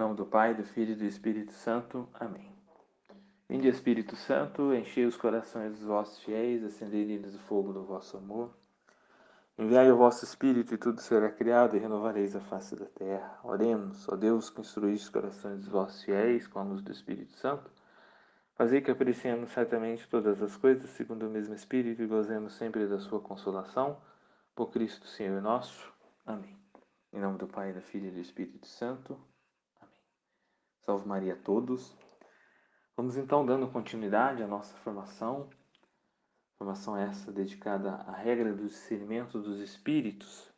nome do Pai, do Filho e do Espírito Santo. Amém. Vinde, Espírito Santo, enchei os corações dos vossos fiéis, acendei neles o fogo do vosso amor. Enviai o vosso Espírito e tudo será criado e renovareis a face da terra. Oremos, ó Deus, que instruís os corações dos vossos fiéis com a luz do Espírito Santo. Fazei que apreciemos certamente todas as coisas segundo o mesmo Espírito e gozemos sempre da sua consolação. Por Cristo Senhor nosso. Amém. Em nome do Pai, do Filho e do Espírito Santo. Salve Maria a todos. Vamos então dando continuidade à nossa formação. Formação essa dedicada à regra do discernimento dos espíritos,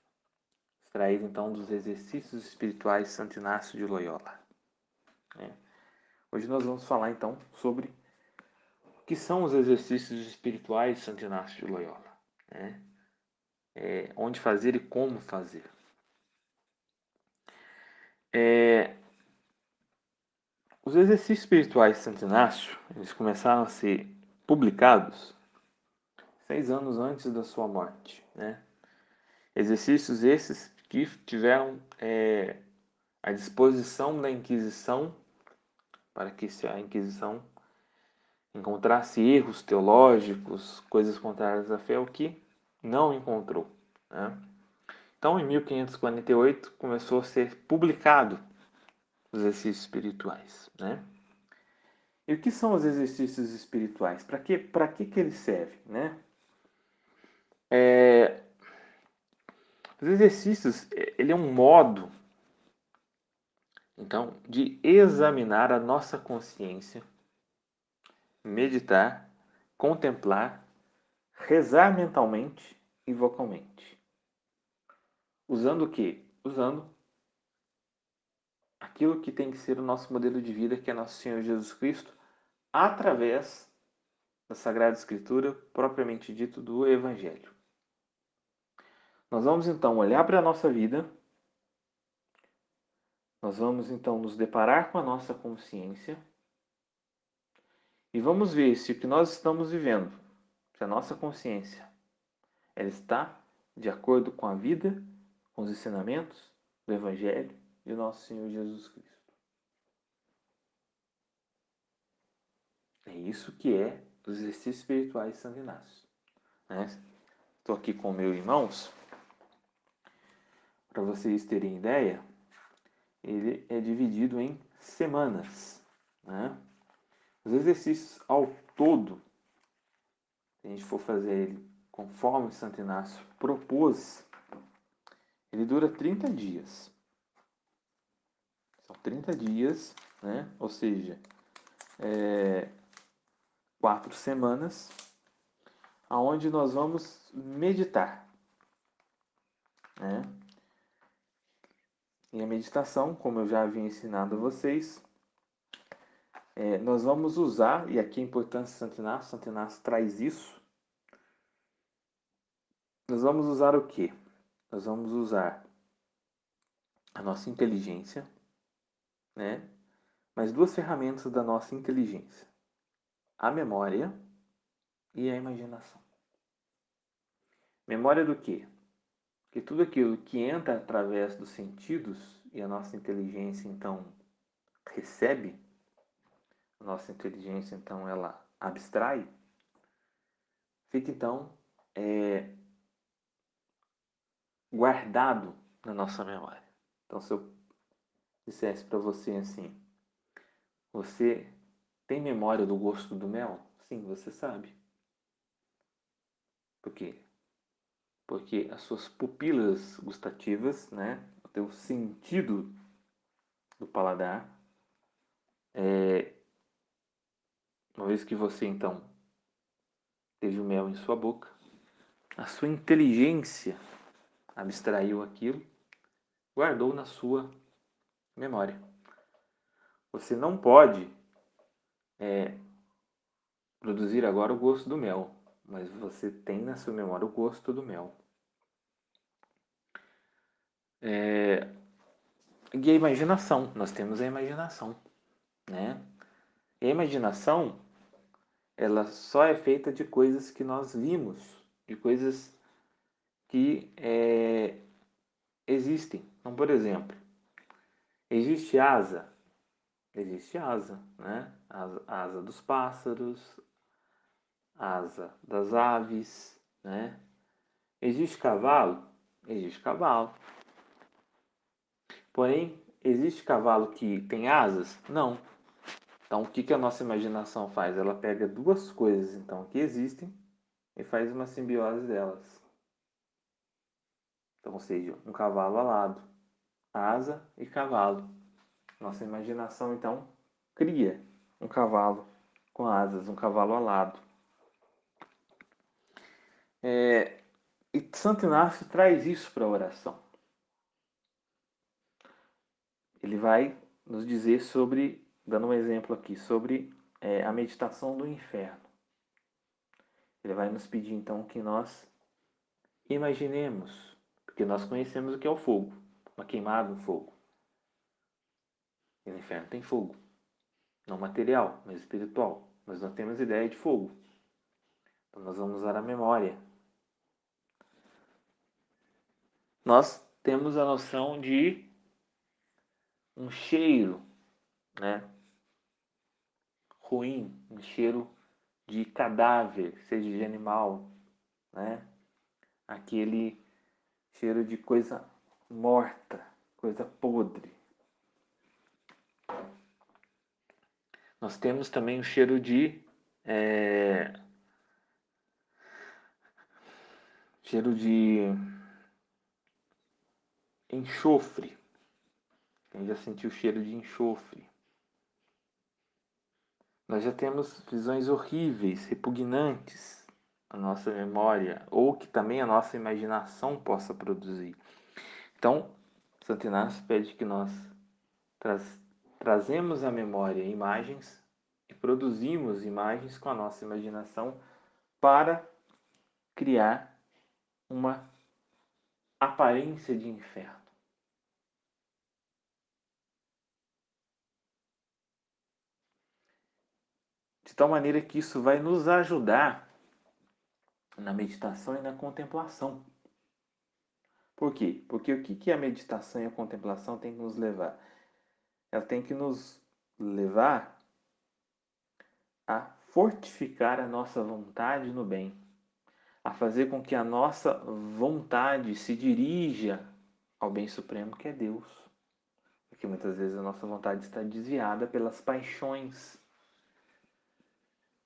extraída então dos exercícios espirituais Santo Inácio de Loyola. É. Hoje nós vamos falar então sobre o que são os exercícios espirituais Santo Inácio de Loyola. É. É, onde fazer e como fazer. É, os exercícios espirituais de Santo Inácio eles começaram a ser publicados seis anos antes da sua morte. Né? Exercícios esses que tiveram é, à disposição da Inquisição para que a Inquisição encontrasse erros teológicos, coisas contrárias à fé, o que não encontrou. Né? Então, em 1548, começou a ser publicado os exercícios espirituais. Né? E o que são os exercícios espirituais? Para que, que, que eles servem? Né? É, os exercícios, ele é um modo, então, de examinar a nossa consciência, meditar, contemplar, rezar mentalmente e vocalmente. Usando o que? Usando aquilo que tem que ser o nosso modelo de vida, que é nosso Senhor Jesus Cristo, através da Sagrada Escritura, propriamente dito do Evangelho. Nós vamos então olhar para a nossa vida, nós vamos então nos deparar com a nossa consciência e vamos ver se o que nós estamos vivendo, se a nossa consciência, ela está de acordo com a vida com os ensinamentos do Evangelho de nosso Senhor Jesus Cristo. É isso que é os exercícios espirituais de Santo Inácio. Né? Estou aqui com meus irmãos. Para vocês terem ideia, ele é dividido em semanas. Né? Os exercícios ao todo, se a gente for fazer ele conforme Santo Inácio propôs, ele dura 30 dias. São 30 dias, né? ou seja, é, quatro semanas, aonde nós vamos meditar. Né? E a meditação, como eu já havia ensinado a vocês, é, nós vamos usar, e aqui a importância de Santo Inácio, Santo Inácio traz isso, nós vamos usar o que? nós vamos usar a nossa inteligência, né? Mais duas ferramentas da nossa inteligência: a memória e a imaginação. Memória do quê? Que tudo aquilo que entra através dos sentidos e a nossa inteligência então recebe, a nossa inteligência então ela abstrai, fica então é, guardado na nossa memória. Então, se eu dissesse para você assim, você tem memória do gosto do mel? Sim, você sabe. Por quê? Porque as suas pupilas gustativas, né, o teu sentido do paladar, é, uma vez que você então teve o mel em sua boca, a sua inteligência abstraiu aquilo, guardou na sua memória. Você não pode é, produzir agora o gosto do mel, mas você tem na sua memória o gosto do mel. É, e a imaginação, nós temos a imaginação, né? E a imaginação, ela só é feita de coisas que nós vimos, de coisas que é, existem. Então, por exemplo, Existe asa? Existe asa, né? Asa, asa dos pássaros, asa das aves, né? Existe cavalo? Existe cavalo. Porém, existe cavalo que tem asas? Não. Então, o que, que a nossa imaginação faz? Ela pega duas coisas então que existem e faz uma simbiose delas. Então, ou seja, um cavalo alado, asa e cavalo. Nossa imaginação então cria um cavalo com asas, um cavalo alado. É, e Santo Inácio traz isso para a oração. Ele vai nos dizer sobre, dando um exemplo aqui, sobre é, a meditação do inferno. Ele vai nos pedir então que nós imaginemos, porque nós conhecemos o que é o fogo, uma queimada, um fogo. E no inferno tem fogo, não material, mas espiritual. Mas nós temos ideia de fogo. Então nós vamos usar a memória. Nós temos a noção de um cheiro, né? Ruim, um cheiro de cadáver, seja de animal, né? Aquele cheiro de coisa morta, coisa podre. Nós temos também o cheiro de é, cheiro de enxofre. Quem já sentiu o cheiro de enxofre? Nós já temos visões horríveis, repugnantes na nossa memória, ou que também a nossa imaginação possa produzir. Então, Santo Inácio pede que nós tra trazemos à memória imagens e produzimos imagens com a nossa imaginação para criar uma aparência de inferno. de tal maneira que isso vai nos ajudar na meditação e na contemplação. Por quê? Porque o que, que a meditação e a contemplação tem que nos levar? Ela tem que nos levar a fortificar a nossa vontade no bem, a fazer com que a nossa vontade se dirija ao bem supremo que é Deus. Porque muitas vezes a nossa vontade está desviada pelas paixões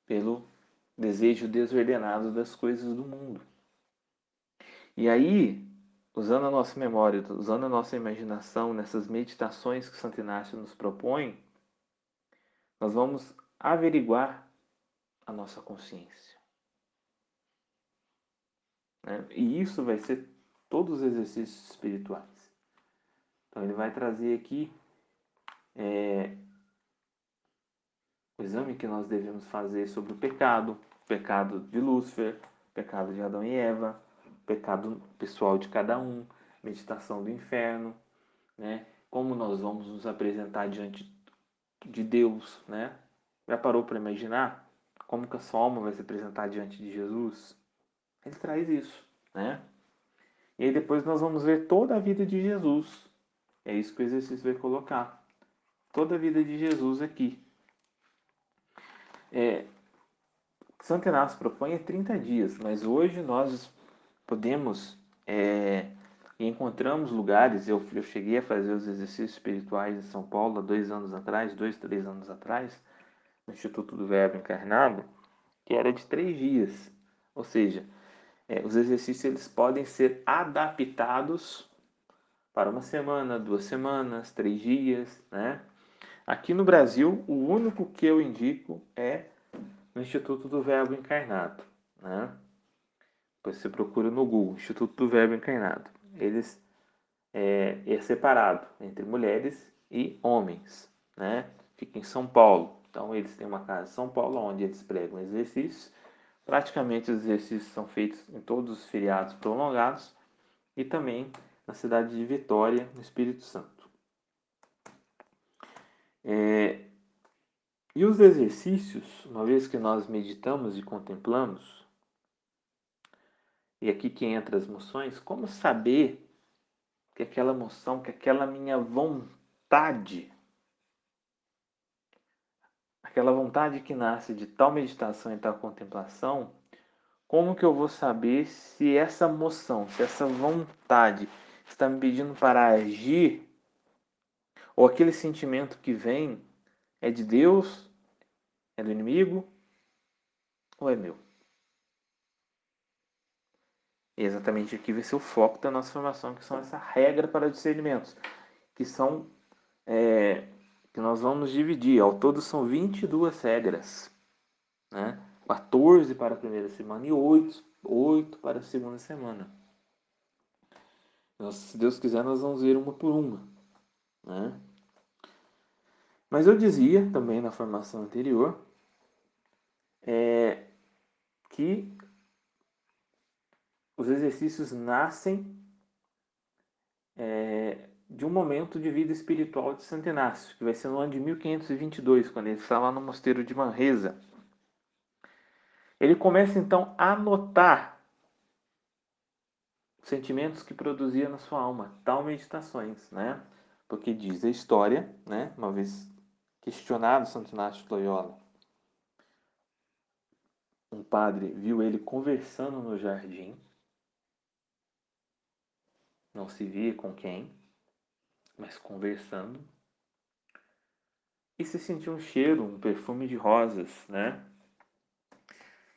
pelo desejo desordenado das coisas do mundo. E aí, usando a nossa memória, usando a nossa imaginação nessas meditações que Santo Inácio nos propõe, nós vamos averiguar a nossa consciência. Né? E isso vai ser todos os exercícios espirituais. Então ele vai trazer aqui é, o exame que nós devemos fazer sobre o pecado, o pecado de Lúcifer, o pecado de Adão e Eva, pecado pessoal de cada um, meditação do inferno, né? Como nós vamos nos apresentar diante de Deus, né? Já parou para imaginar como que a sua alma vai se apresentar diante de Jesus? Ele traz isso, né? E aí depois nós vamos ver toda a vida de Jesus. É isso que o exercício vai colocar. Toda a vida de Jesus aqui. É, Santo Inácio propõe é 30 dias, mas hoje nós podemos é, encontramos lugares. Eu, eu cheguei a fazer os exercícios espirituais em São Paulo há dois anos atrás, dois, três anos atrás, no Instituto do Verbo Encarnado, que era de três dias. Ou seja, é, os exercícios eles podem ser adaptados para uma semana, duas semanas, três dias, né? Aqui no Brasil, o único que eu indico é no Instituto do Verbo Encarnado. Né? Você procura no Google, Instituto do Verbo Encarnado. Eles é, é separado entre mulheres e homens. Né? Fica em São Paulo. Então eles têm uma casa em São Paulo onde eles pregam exercícios. Praticamente os exercícios são feitos em todos os feriados prolongados e também na cidade de Vitória, no Espírito Santo. É, e os exercícios, uma vez que nós meditamos e contemplamos, e aqui que entra as moções, como saber que aquela moção, que aquela minha vontade aquela vontade que nasce de tal meditação e tal contemplação, como que eu vou saber se essa moção, se essa vontade está me pedindo para agir, ou aquele sentimento que vem é de Deus, é do inimigo, ou é meu? Exatamente aqui vai ser o foco da nossa formação, que são essa regra para discernimentos, que são é, que nós vamos dividir. Ao todo são 22 regras, né? 14 para a primeira semana e 8, 8 para a segunda semana. Nós, se Deus quiser, nós vamos ver uma por uma. Né? Mas eu dizia também na formação anterior é, que os exercícios nascem é, de um momento de vida espiritual de Santo Inácio, que vai ser no ano de 1522, quando ele está lá no mosteiro de Manresa. Ele começa então a anotar os sentimentos que produzia na sua alma, tal meditações, né? Porque diz a história, né? Uma vez questionado Santo Inácio de Loyola, um padre viu ele conversando no jardim, não se via com quem, mas conversando, e se sentiu um cheiro, um perfume de rosas, né?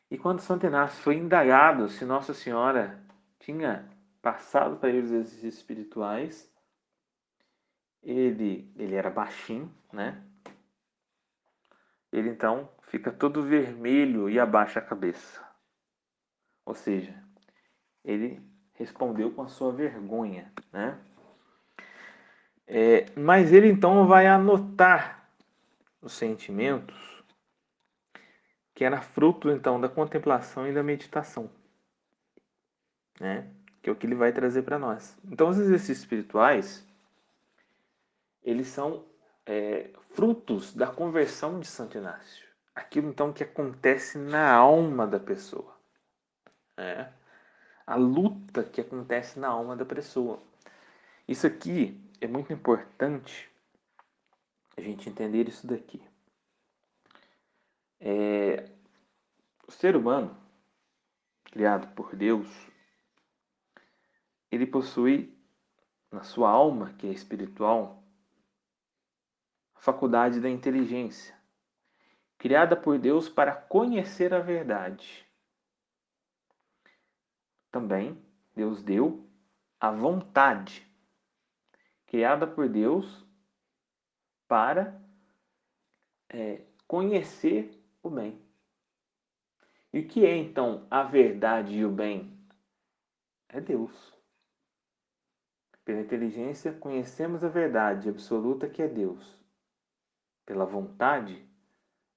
E quando Santo Inácio foi indagado se Nossa Senhora tinha passado para ele os exercícios espirituais, ele, ele era baixinho, né? Ele então fica todo vermelho e abaixa a cabeça. Ou seja, ele respondeu com a sua vergonha, né? É, mas ele então vai anotar os sentimentos que era fruto então da contemplação e da meditação, né? Que é o que ele vai trazer para nós. Então os exercícios espirituais eles são é, frutos da conversão de Santo Inácio. Aquilo então que acontece na alma da pessoa. Né? A luta que acontece na alma da pessoa. Isso aqui é muito importante a gente entender isso daqui. É, o ser humano, criado por Deus, ele possui na sua alma, que é espiritual, a faculdade da inteligência, criada por Deus para conhecer a verdade. Também Deus deu a vontade criada por Deus para é, conhecer o bem. E o que é então a verdade e o bem? É Deus. Pela inteligência, conhecemos a verdade absoluta que é Deus. Pela vontade,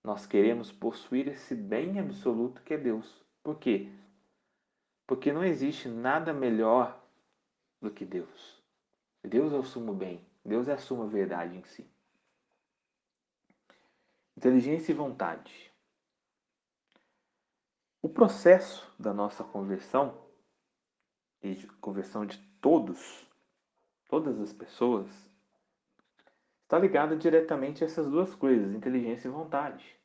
nós queremos possuir esse bem absoluto que é Deus. Por quê? Porque não existe nada melhor do que Deus. Deus é o sumo bem. Deus é a suma verdade em si. Inteligência e vontade. O processo da nossa conversão, e de conversão de todos, todas as pessoas, está ligado diretamente a essas duas coisas, inteligência e vontade.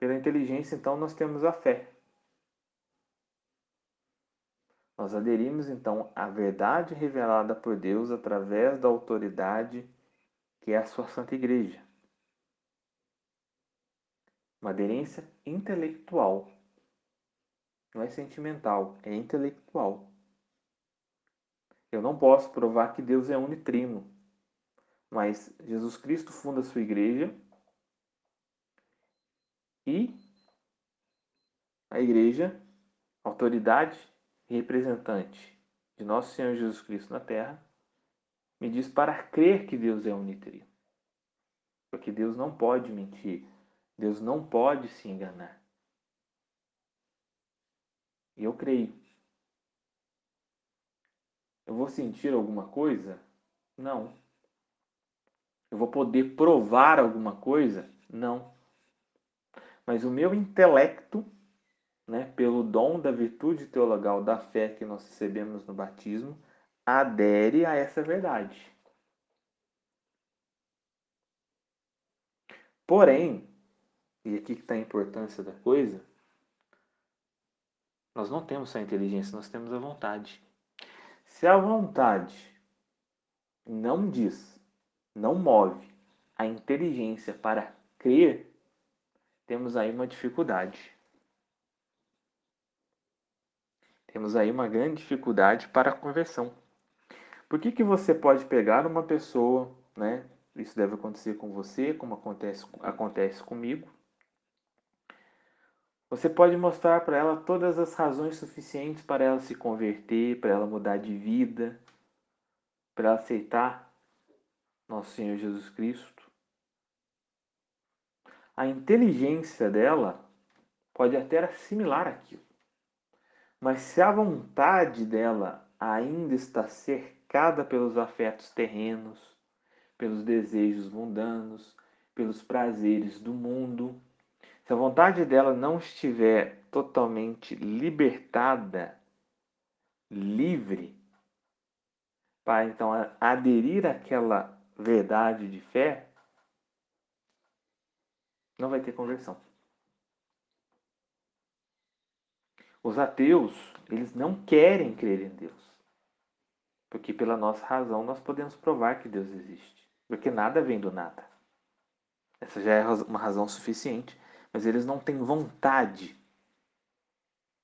Pela inteligência, então, nós temos a fé. Nós aderimos então à verdade revelada por Deus através da autoridade que é a sua Santa Igreja. Uma aderência intelectual. Não é sentimental, é intelectual. Eu não posso provar que Deus é unitrino, mas Jesus Cristo funda a sua igreja e a igreja, autoridade representante de nosso Senhor Jesus Cristo na terra, me diz para crer que Deus é unitrino. Porque Deus não pode mentir, Deus não pode se enganar. E eu creio. Eu vou sentir alguma coisa? Não. Eu vou poder provar alguma coisa? Não. Mas o meu intelecto né, pelo dom da virtude teologal da fé que nós recebemos no batismo, adere a essa verdade. Porém, e aqui que está a importância da coisa, nós não temos só a inteligência, nós temos a vontade. Se a vontade não diz, não move a inteligência para crer, temos aí uma dificuldade. Temos aí uma grande dificuldade para a conversão. Por que, que você pode pegar uma pessoa, né? Isso deve acontecer com você, como acontece, acontece comigo. Você pode mostrar para ela todas as razões suficientes para ela se converter, para ela mudar de vida, para ela aceitar nosso Senhor Jesus Cristo. A inteligência dela pode até assimilar aquilo. Mas se a vontade dela ainda está cercada pelos afetos terrenos, pelos desejos mundanos, pelos prazeres do mundo, se a vontade dela não estiver totalmente libertada, livre, para então aderir àquela verdade de fé, não vai ter conversão. Os ateus, eles não querem crer em Deus. Porque pela nossa razão nós podemos provar que Deus existe. Porque nada vem do nada. Essa já é uma razão suficiente. Mas eles não têm vontade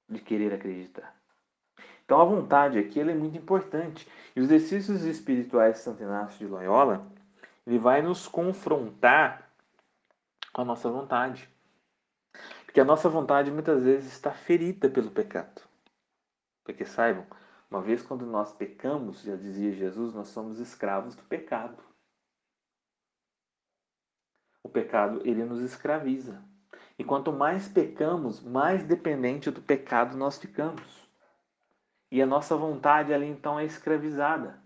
de querer acreditar. Então a vontade aqui é muito importante. E os exercícios espirituais de Santo Inácio de Loyola, ele vai nos confrontar com a nossa vontade. Porque a nossa vontade muitas vezes está ferida pelo pecado. Porque saibam, uma vez quando nós pecamos, já dizia Jesus, nós somos escravos do pecado. O pecado, ele nos escraviza. E quanto mais pecamos, mais dependente do pecado nós ficamos. E a nossa vontade ali então é escravizada.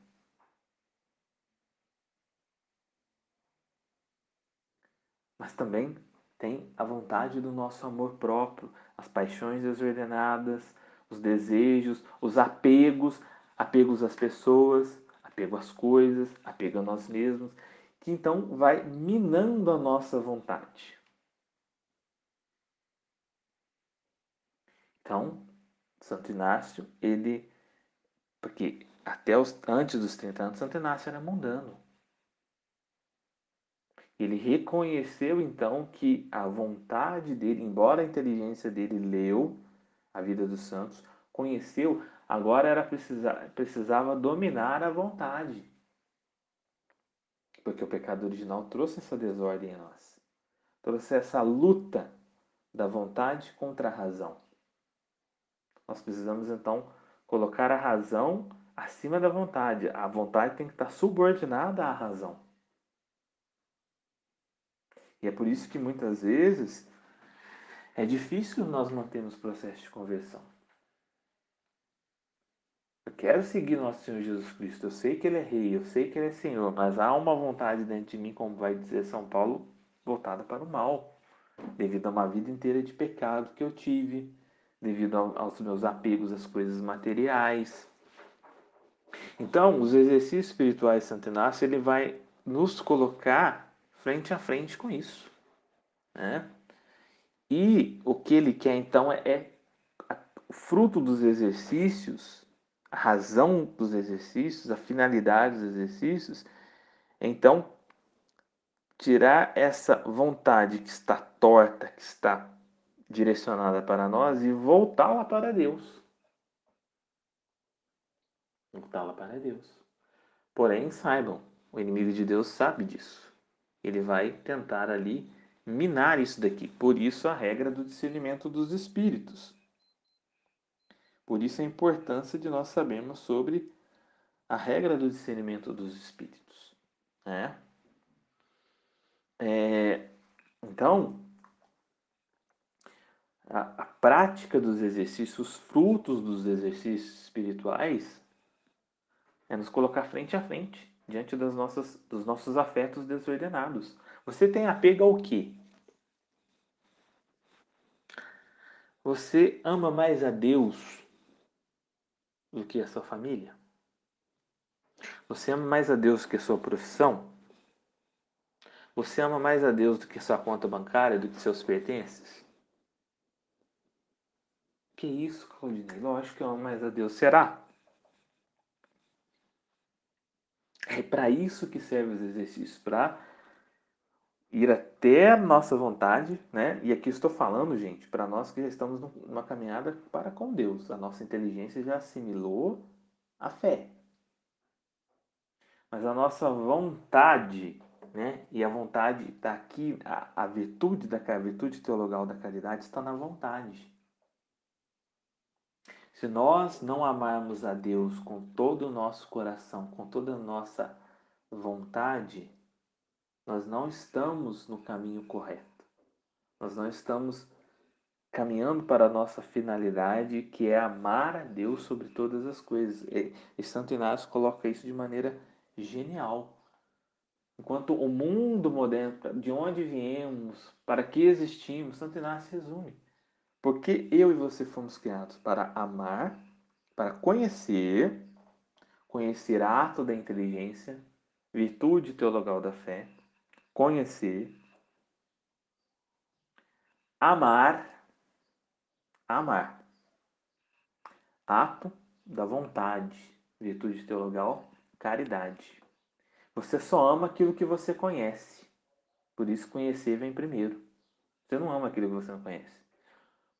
Mas também tem a vontade do nosso amor próprio, as paixões desordenadas, os desejos, os apegos, apegos às pessoas, apego às coisas, apego a nós mesmos, que então vai minando a nossa vontade. Então, Santo Inácio, ele. Porque até os, antes dos 30 anos, Santo Inácio era mundano. Ele reconheceu então que a vontade dele, embora a inteligência dele leu a vida dos santos, conheceu, agora era precisar, precisava dominar a vontade. Porque o pecado original trouxe essa desordem em nós. Trouxe essa luta da vontade contra a razão. Nós precisamos então colocar a razão acima da vontade. A vontade tem que estar subordinada à razão. E é por isso que muitas vezes é difícil nós mantermos o processo de conversão. Eu quero seguir nosso Senhor Jesus Cristo. Eu sei que Ele é Rei, eu sei que Ele é Senhor, mas há uma vontade dentro de mim, como vai dizer São Paulo, voltada para o mal, devido a uma vida inteira de pecado que eu tive, devido aos meus apegos às coisas materiais. Então, os exercícios espirituais de Santo Inácio, ele vai nos colocar frente a frente com isso. Né? E o que ele quer então é, é o fruto dos exercícios, a razão dos exercícios, a finalidade dos exercícios. Então, tirar essa vontade que está torta, que está direcionada para nós e voltá-la para Deus. Voltá-la para Deus. Porém, saibam, o inimigo de Deus sabe disso ele vai tentar ali minar isso daqui. Por isso a regra do discernimento dos espíritos. Por isso a importância de nós sabermos sobre a regra do discernimento dos espíritos. Né? É, então, a, a prática dos exercícios, os frutos dos exercícios espirituais, é nos colocar frente a frente diante das nossas, dos nossos afetos desordenados. Você tem apego ao quê? Você ama mais a Deus do que a sua família? Você ama mais a Deus que a sua profissão? Você ama mais a Deus do que sua conta bancária, do que seus pertences? Que isso, Claudinei? Lógico que eu amo mais a Deus. Será? É para isso que servem os exercícios, para ir até a nossa vontade, né? E aqui estou falando, gente, para nós que já estamos numa caminhada para com Deus. A nossa inteligência já assimilou a fé. Mas a nossa vontade, né? E a vontade está aqui, a, a virtude da a virtude teologal da caridade está na vontade. Se nós não amarmos a Deus com todo o nosso coração, com toda a nossa vontade, nós não estamos no caminho correto. Nós não estamos caminhando para a nossa finalidade, que é amar a Deus sobre todas as coisas. E Santo Inácio coloca isso de maneira genial. Enquanto o mundo moderno, de onde viemos, para que existimos, Santo Inácio resume. Porque eu e você fomos criados para amar, para conhecer, conhecer ato da inteligência, virtude teologal da fé, conhecer, amar, amar, ato da vontade, virtude teologal, caridade. Você só ama aquilo que você conhece. Por isso conhecer vem primeiro. Você não ama aquilo que você não conhece.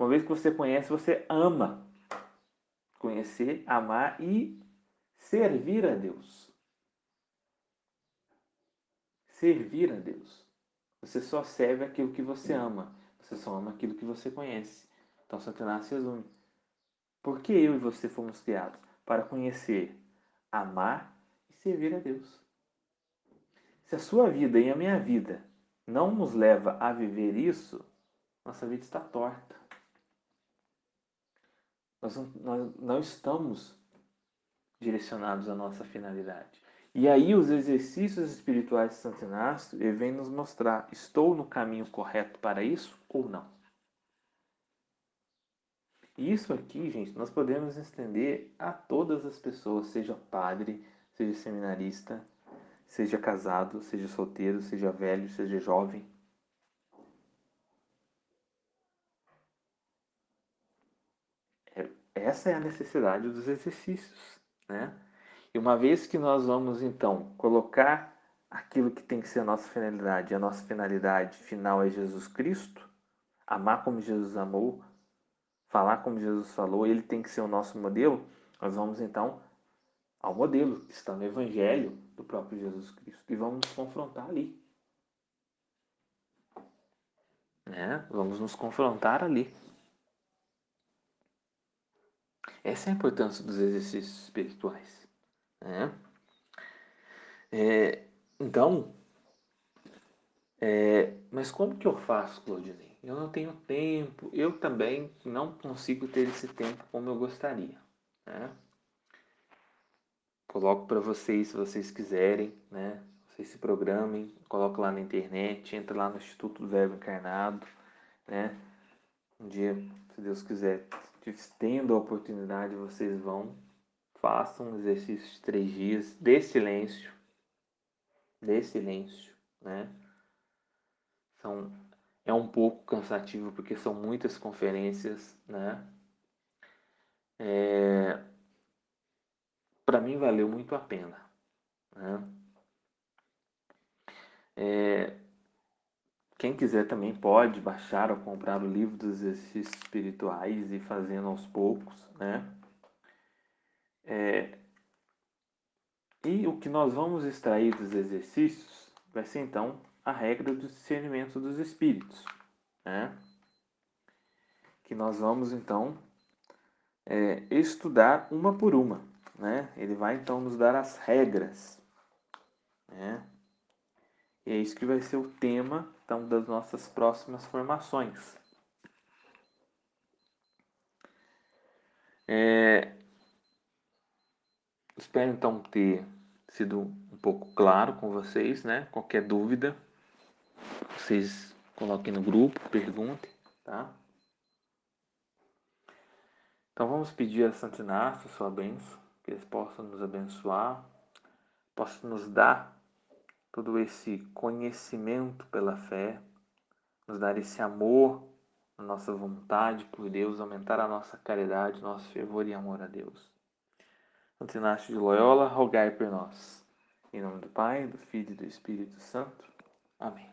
Uma vez que você conhece, você ama. Conhecer, amar e servir a Deus. Servir a Deus. Você só serve aquilo que você ama. Você só ama aquilo que você conhece. Então Inácio resume. Por que eu e você fomos criados? Para conhecer, amar e servir a Deus. Se a sua vida e a minha vida não nos leva a viver isso, nossa vida está torta. Nós não, nós não estamos direcionados à nossa finalidade. E aí os exercícios espirituais de Santo Inácio vêm nos mostrar, estou no caminho correto para isso ou não? Isso aqui, gente, nós podemos estender a todas as pessoas, seja padre, seja seminarista, seja casado, seja solteiro, seja velho, seja jovem. Essa é a necessidade dos exercícios, né? E uma vez que nós vamos então colocar aquilo que tem que ser a nossa finalidade, a nossa finalidade final é Jesus Cristo, amar como Jesus amou, falar como Jesus falou, ele tem que ser o nosso modelo, nós vamos então ao modelo que está no Evangelho do próprio Jesus Cristo e vamos nos confrontar ali. Né? Vamos nos confrontar ali. Essa é a importância dos exercícios espirituais. Né? É, então, é, mas como que eu faço, Claudinei? Eu não tenho tempo, eu também não consigo ter esse tempo como eu gostaria. Né? Coloco para vocês, se vocês quiserem, né? Vocês se programem, coloca lá na internet, entra lá no Instituto do Verbo Encarnado, né? Um dia, se Deus quiser, tendo a oportunidade, vocês vão, façam um exercício de três dias de silêncio, de silêncio, né? São, é um pouco cansativo porque são muitas conferências, né? É, Para mim valeu muito a pena, né? É, quem quiser também pode baixar ou comprar o livro dos exercícios espirituais e fazendo aos poucos, né? É, e o que nós vamos extrair dos exercícios vai ser então a regra do discernimento dos espíritos, né? Que nós vamos então é, estudar uma por uma, né? Ele vai então nos dar as regras, né? E é isso que vai ser o tema então, das nossas próximas formações. É... Espero então ter sido um pouco claro com vocês, né? Qualquer dúvida, vocês coloquem no grupo, perguntem, tá? Então vamos pedir a Santo Inácio sua bênção, que eles possam nos abençoar, possam nos dar todo esse conhecimento pela fé, nos dar esse amor a nossa vontade por Deus, aumentar a nossa caridade, nosso fervor e amor a Deus. Santo de Loyola, rogai por nós. Em nome do Pai, do Filho e do Espírito Santo. Amém.